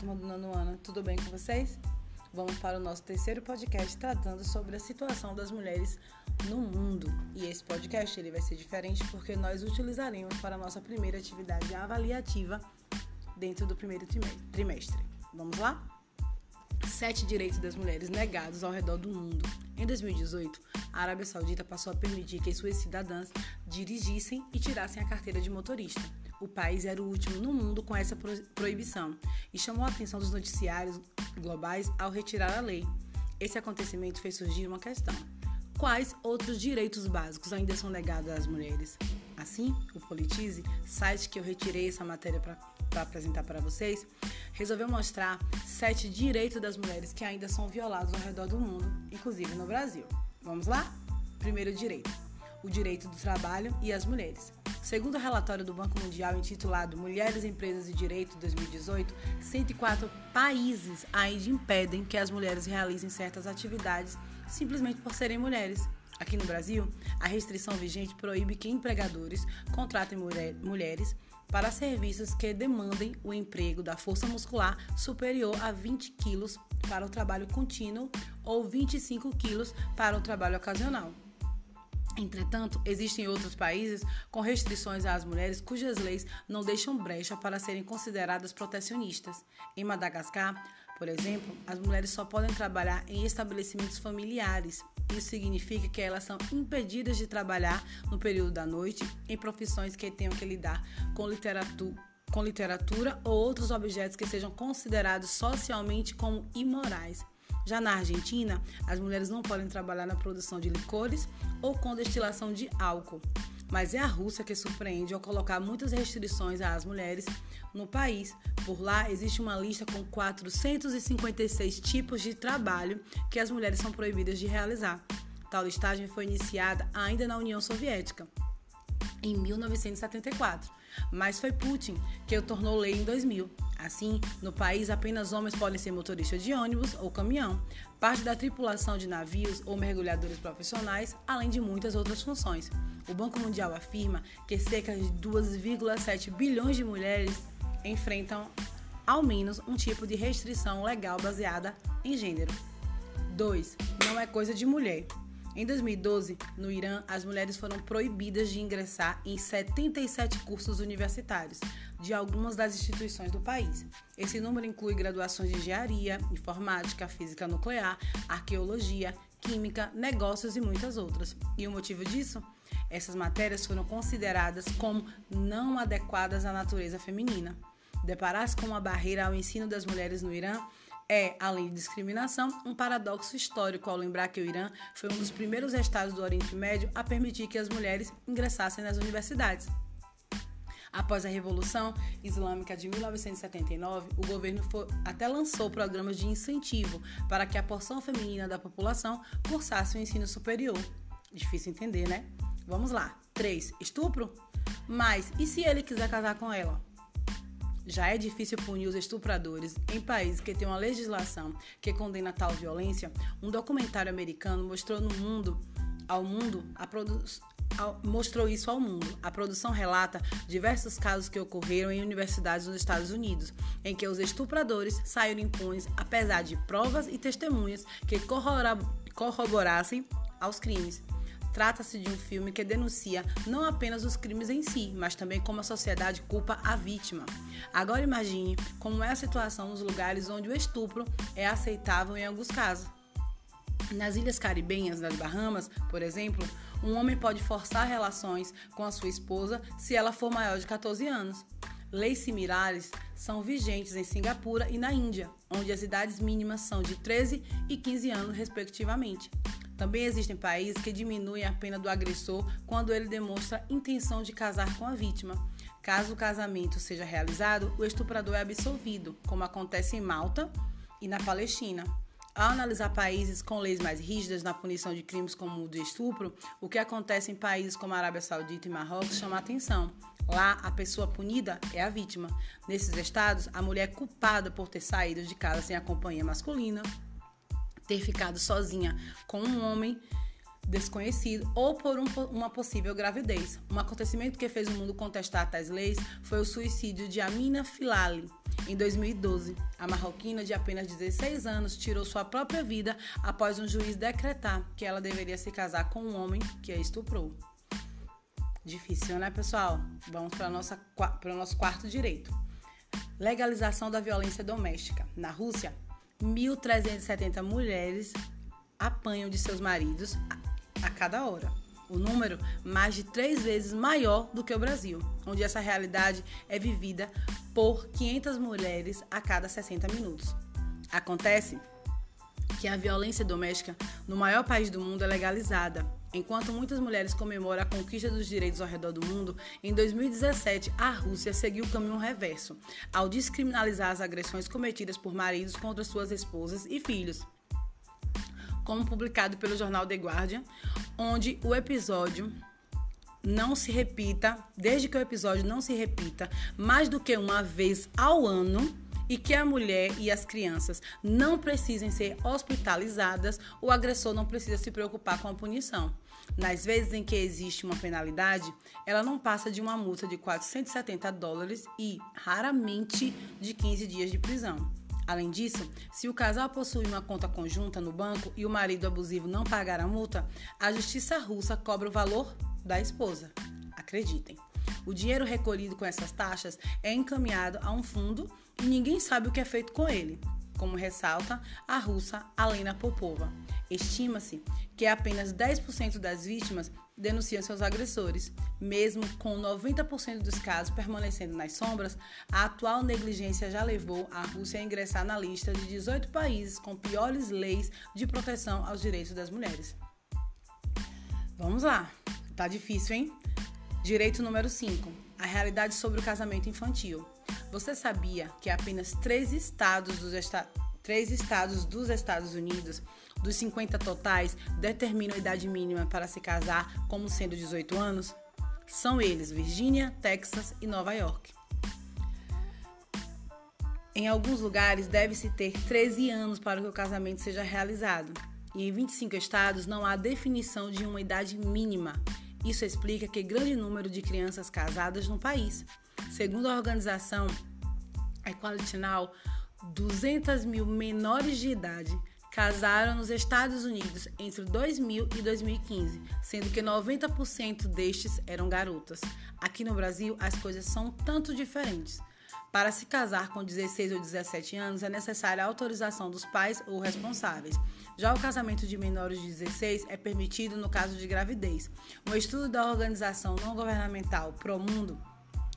turma do nono ano, tudo bem com vocês? Vamos para o nosso terceiro podcast tratando sobre a situação das mulheres no mundo. E esse podcast ele vai ser diferente porque nós utilizaremos para a nossa primeira atividade avaliativa dentro do primeiro trimestre. Vamos lá? Sete direitos das mulheres negados ao redor do mundo. Em 2018, a Arábia Saudita passou a permitir que suas cidadãs dirigissem e tirassem a carteira de motorista. O país era o último no mundo com essa proibição e chamou a atenção dos noticiários globais ao retirar a lei. Esse acontecimento fez surgir uma questão: quais outros direitos básicos ainda são negados às mulheres? Assim, o Politize, site que eu retirei essa matéria para apresentar para vocês, resolveu mostrar sete direitos das mulheres que ainda são violados ao redor do mundo, inclusive no Brasil. Vamos lá? Primeiro direito: o direito do trabalho e as mulheres. Segundo o relatório do Banco Mundial intitulado Mulheres, Empresas e Direito 2018, 104 países ainda impedem que as mulheres realizem certas atividades simplesmente por serem mulheres. Aqui no Brasil, a restrição vigente proíbe que empregadores contratem mulher, mulheres para serviços que demandem o emprego da força muscular superior a 20 quilos para o trabalho contínuo ou 25 quilos para o trabalho ocasional. Entretanto, existem outros países com restrições às mulheres cujas leis não deixam brecha para serem consideradas protecionistas. Em Madagascar, por exemplo, as mulheres só podem trabalhar em estabelecimentos familiares. Isso significa que elas são impedidas de trabalhar no período da noite em profissões que tenham que lidar com literatura, com literatura ou outros objetos que sejam considerados socialmente como imorais. Já na Argentina, as mulheres não podem trabalhar na produção de licores ou com destilação de álcool. Mas é a Rússia que surpreende ao colocar muitas restrições às mulheres no país. Por lá existe uma lista com 456 tipos de trabalho que as mulheres são proibidas de realizar. Tal listagem foi iniciada ainda na União Soviética, em 1974, mas foi Putin que o tornou lei em 2000. Assim, no país, apenas homens podem ser motoristas de ônibus ou caminhão, parte da tripulação de navios ou mergulhadores profissionais, além de muitas outras funções. O Banco Mundial afirma que cerca de 2,7 bilhões de mulheres enfrentam ao menos um tipo de restrição legal baseada em gênero. 2. Não é coisa de mulher. Em 2012, no Irã, as mulheres foram proibidas de ingressar em 77 cursos universitários de algumas das instituições do país. Esse número inclui graduações de engenharia, informática, física nuclear, arqueologia, química, negócios e muitas outras. E o motivo disso? Essas matérias foram consideradas como não adequadas à natureza feminina. Deparar-se com uma barreira ao ensino das mulheres no Irã é, além de discriminação, um paradoxo histórico ao lembrar que o Irã foi um dos primeiros estados do Oriente Médio a permitir que as mulheres ingressassem nas universidades. Após a Revolução Islâmica de 1979, o governo foi, até lançou programas de incentivo para que a porção feminina da população cursasse o ensino superior. Difícil entender, né? Vamos lá. 3. Estupro? Mas e se ele quiser casar com ela? Já é difícil punir os estupradores em países que têm uma legislação que condena tal violência. Um documentário americano mostrou no mundo, ao mundo, a produção mostrou isso ao mundo. A produção relata diversos casos que ocorreram em universidades nos Estados Unidos, em que os estupradores saíram impunes apesar de provas e testemunhas que corroborassem aos crimes. Trata-se de um filme que denuncia não apenas os crimes em si, mas também como a sociedade culpa a vítima. Agora imagine como é a situação nos lugares onde o estupro é aceitável em alguns casos. Nas ilhas caribenhas das Bahamas, por exemplo, um homem pode forçar relações com a sua esposa se ela for maior de 14 anos. Leis similares são vigentes em Singapura e na Índia, onde as idades mínimas são de 13 e 15 anos, respectivamente. Também existem países que diminuem a pena do agressor quando ele demonstra intenção de casar com a vítima. Caso o casamento seja realizado, o estuprador é absolvido, como acontece em Malta e na Palestina. Ao analisar países com leis mais rígidas na punição de crimes como o de estupro, o que acontece em países como a Arábia Saudita e Marrocos chama atenção. Lá, a pessoa punida é a vítima. Nesses estados, a mulher é culpada por ter saído de casa sem a companhia masculina, ter ficado sozinha com um homem desconhecido ou por um, uma possível gravidez. Um acontecimento que fez o mundo contestar tais leis foi o suicídio de Amina Filali, Em 2012, a marroquina de apenas 16 anos tirou sua própria vida após um juiz decretar que ela deveria se casar com um homem que a estuprou. Difícil, né, pessoal? Vamos para o nosso quarto direito. Legalização da violência doméstica. Na Rússia, 1.370 mulheres apanham de seus maridos a, cada hora. O número mais de três vezes maior do que o Brasil, onde essa realidade é vivida por 500 mulheres a cada 60 minutos. Acontece que a violência doméstica no maior país do mundo é legalizada. Enquanto muitas mulheres comemoram a conquista dos direitos ao redor do mundo, em 2017 a Rússia seguiu o caminho reverso, ao descriminalizar as agressões cometidas por maridos contra suas esposas e filhos. Como publicado pelo jornal The Guardian, onde o episódio não se repita, desde que o episódio não se repita mais do que uma vez ao ano e que a mulher e as crianças não precisem ser hospitalizadas, o agressor não precisa se preocupar com a punição. Nas vezes em que existe uma penalidade, ela não passa de uma multa de 470 dólares e, raramente, de 15 dias de prisão. Além disso, se o casal possui uma conta conjunta no banco e o marido abusivo não pagar a multa, a justiça russa cobra o valor da esposa. Acreditem. O dinheiro recolhido com essas taxas é encaminhado a um fundo e ninguém sabe o que é feito com ele, como ressalta a russa Alena Popova. Estima-se que apenas 10% das vítimas denunciam seus agressores. Mesmo com 90% dos casos permanecendo nas sombras, a atual negligência já levou a Rússia a ingressar na lista de 18 países com piores leis de proteção aos direitos das mulheres. Vamos lá, tá difícil, hein? Direito número 5: a realidade sobre o casamento infantil. Você sabia que apenas três estados dos, esta... três estados dos Estados Unidos, dos 50 totais, determinam a idade mínima para se casar como sendo 18 anos? São eles Virgínia, Texas e Nova York. Em alguns lugares, deve-se ter 13 anos para que o casamento seja realizado. E em 25 estados não há definição de uma idade mínima. Isso explica que grande número de crianças casadas no país. Segundo a organização Equality Now, 200 mil menores de idade casaram nos Estados Unidos entre 2000 e 2015, sendo que 90% destes eram garotas. Aqui no Brasil, as coisas são tanto diferentes. Para se casar com 16 ou 17 anos, é necessária a autorização dos pais ou responsáveis. Já o casamento de menores de 16 é permitido no caso de gravidez. Um estudo da organização não governamental Promundo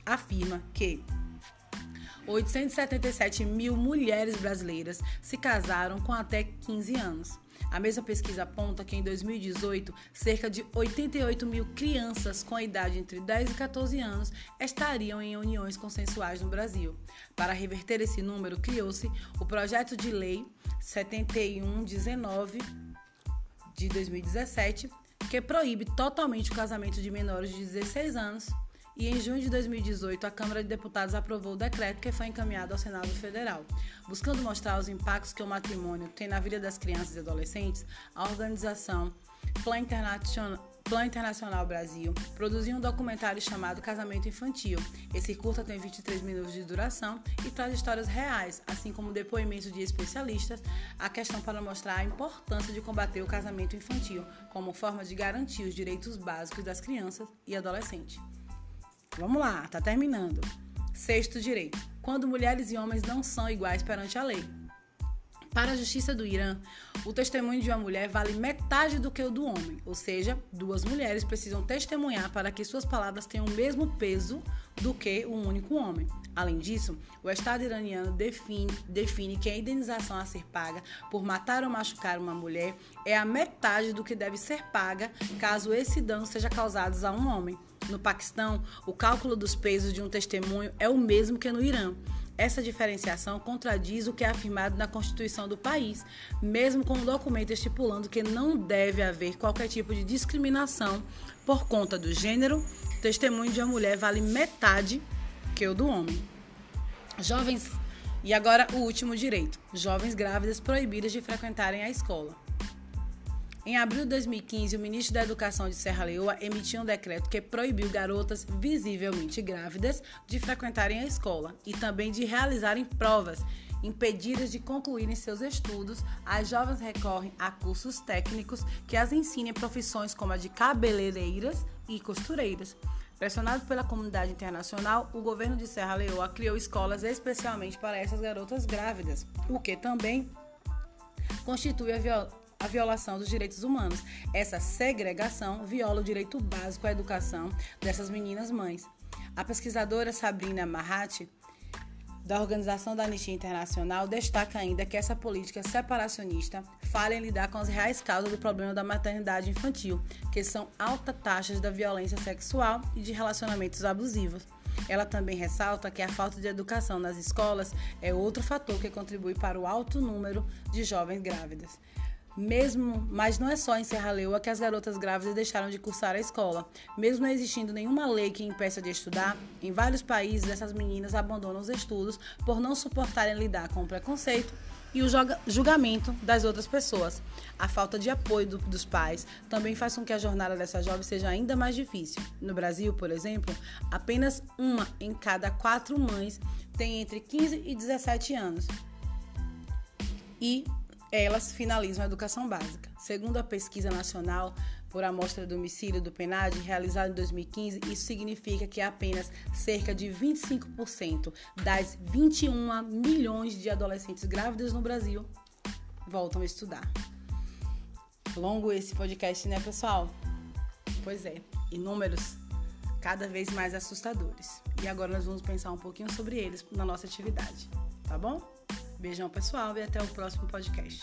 afirma que 877 mil mulheres brasileiras se casaram com até 15 anos. A mesma pesquisa aponta que em 2018, cerca de 88 mil crianças com idade entre 10 e 14 anos estariam em uniões consensuais no Brasil. Para reverter esse número, criou-se o projeto de lei 7119 de 2017, que proíbe totalmente o casamento de menores de 16 anos e em junho de 2018 a Câmara de Deputados aprovou o decreto que foi encaminhado ao Senado Federal. Buscando mostrar os impactos que o matrimônio tem na vida das crianças e adolescentes, a organização Plan International Internacional Brasil produziu um documentário chamado Casamento Infantil. Esse curta tem 23 minutos de duração e traz histórias reais, assim como depoimentos de especialistas, a questão para mostrar a importância de combater o casamento infantil como forma de garantir os direitos básicos das crianças e adolescentes. Vamos lá, tá terminando. Sexto direito: quando mulheres e homens não são iguais perante a lei. Para a justiça do Irã, o testemunho de uma mulher vale metade do que o do homem, ou seja, duas mulheres precisam testemunhar para que suas palavras tenham o mesmo peso do que um único homem. Além disso, o Estado iraniano define, define que a indenização a ser paga por matar ou machucar uma mulher é a metade do que deve ser paga caso esse dano seja causado a um homem. No Paquistão, o cálculo dos pesos de um testemunho é o mesmo que no Irã. Essa diferenciação contradiz o que é afirmado na Constituição do país, mesmo com o documento estipulando que não deve haver qualquer tipo de discriminação por conta do gênero. O testemunho de uma mulher vale metade que o do homem. Jovens. E agora o último direito: jovens grávidas proibidas de frequentarem a escola. Em abril de 2015, o ministro da Educação de Serra Leoa emitiu um decreto que proibiu garotas visivelmente grávidas de frequentarem a escola e também de realizarem provas. Impedidas de concluírem seus estudos, as jovens recorrem a cursos técnicos que as ensinem profissões como a de cabeleireiras e costureiras. Pressionado pela comunidade internacional, o governo de Serra Leoa criou escolas especialmente para essas garotas grávidas, o que também constitui a, viol a violação dos direitos humanos. Essa segregação viola o direito básico à educação dessas meninas mães. A pesquisadora Sabrina Marratti da Organização da Anistia Internacional destaca ainda que essa política separacionista falha em lidar com as reais causas do problema da maternidade infantil, que são altas taxas da violência sexual e de relacionamentos abusivos. Ela também ressalta que a falta de educação nas escolas é outro fator que contribui para o alto número de jovens grávidas. Mesmo, mas não é só em Serra Leoa que as garotas grávidas deixaram de cursar a escola. Mesmo não existindo nenhuma lei que impeça de estudar, em vários países essas meninas abandonam os estudos por não suportarem lidar com o preconceito e o julgamento das outras pessoas. A falta de apoio do, dos pais também faz com que a jornada dessas jovens seja ainda mais difícil. No Brasil, por exemplo, apenas uma em cada quatro mães tem entre 15 e 17 anos. E elas finalizam a educação básica. Segundo a pesquisa nacional por amostra do domicílio do PNAD, realizada em 2015, isso significa que apenas cerca de 25% das 21 milhões de adolescentes grávidas no Brasil voltam a estudar. Longo esse podcast, né, pessoal? Pois é, e números cada vez mais assustadores. E agora nós vamos pensar um pouquinho sobre eles na nossa atividade, tá bom? Beijão, pessoal, e até o próximo podcast.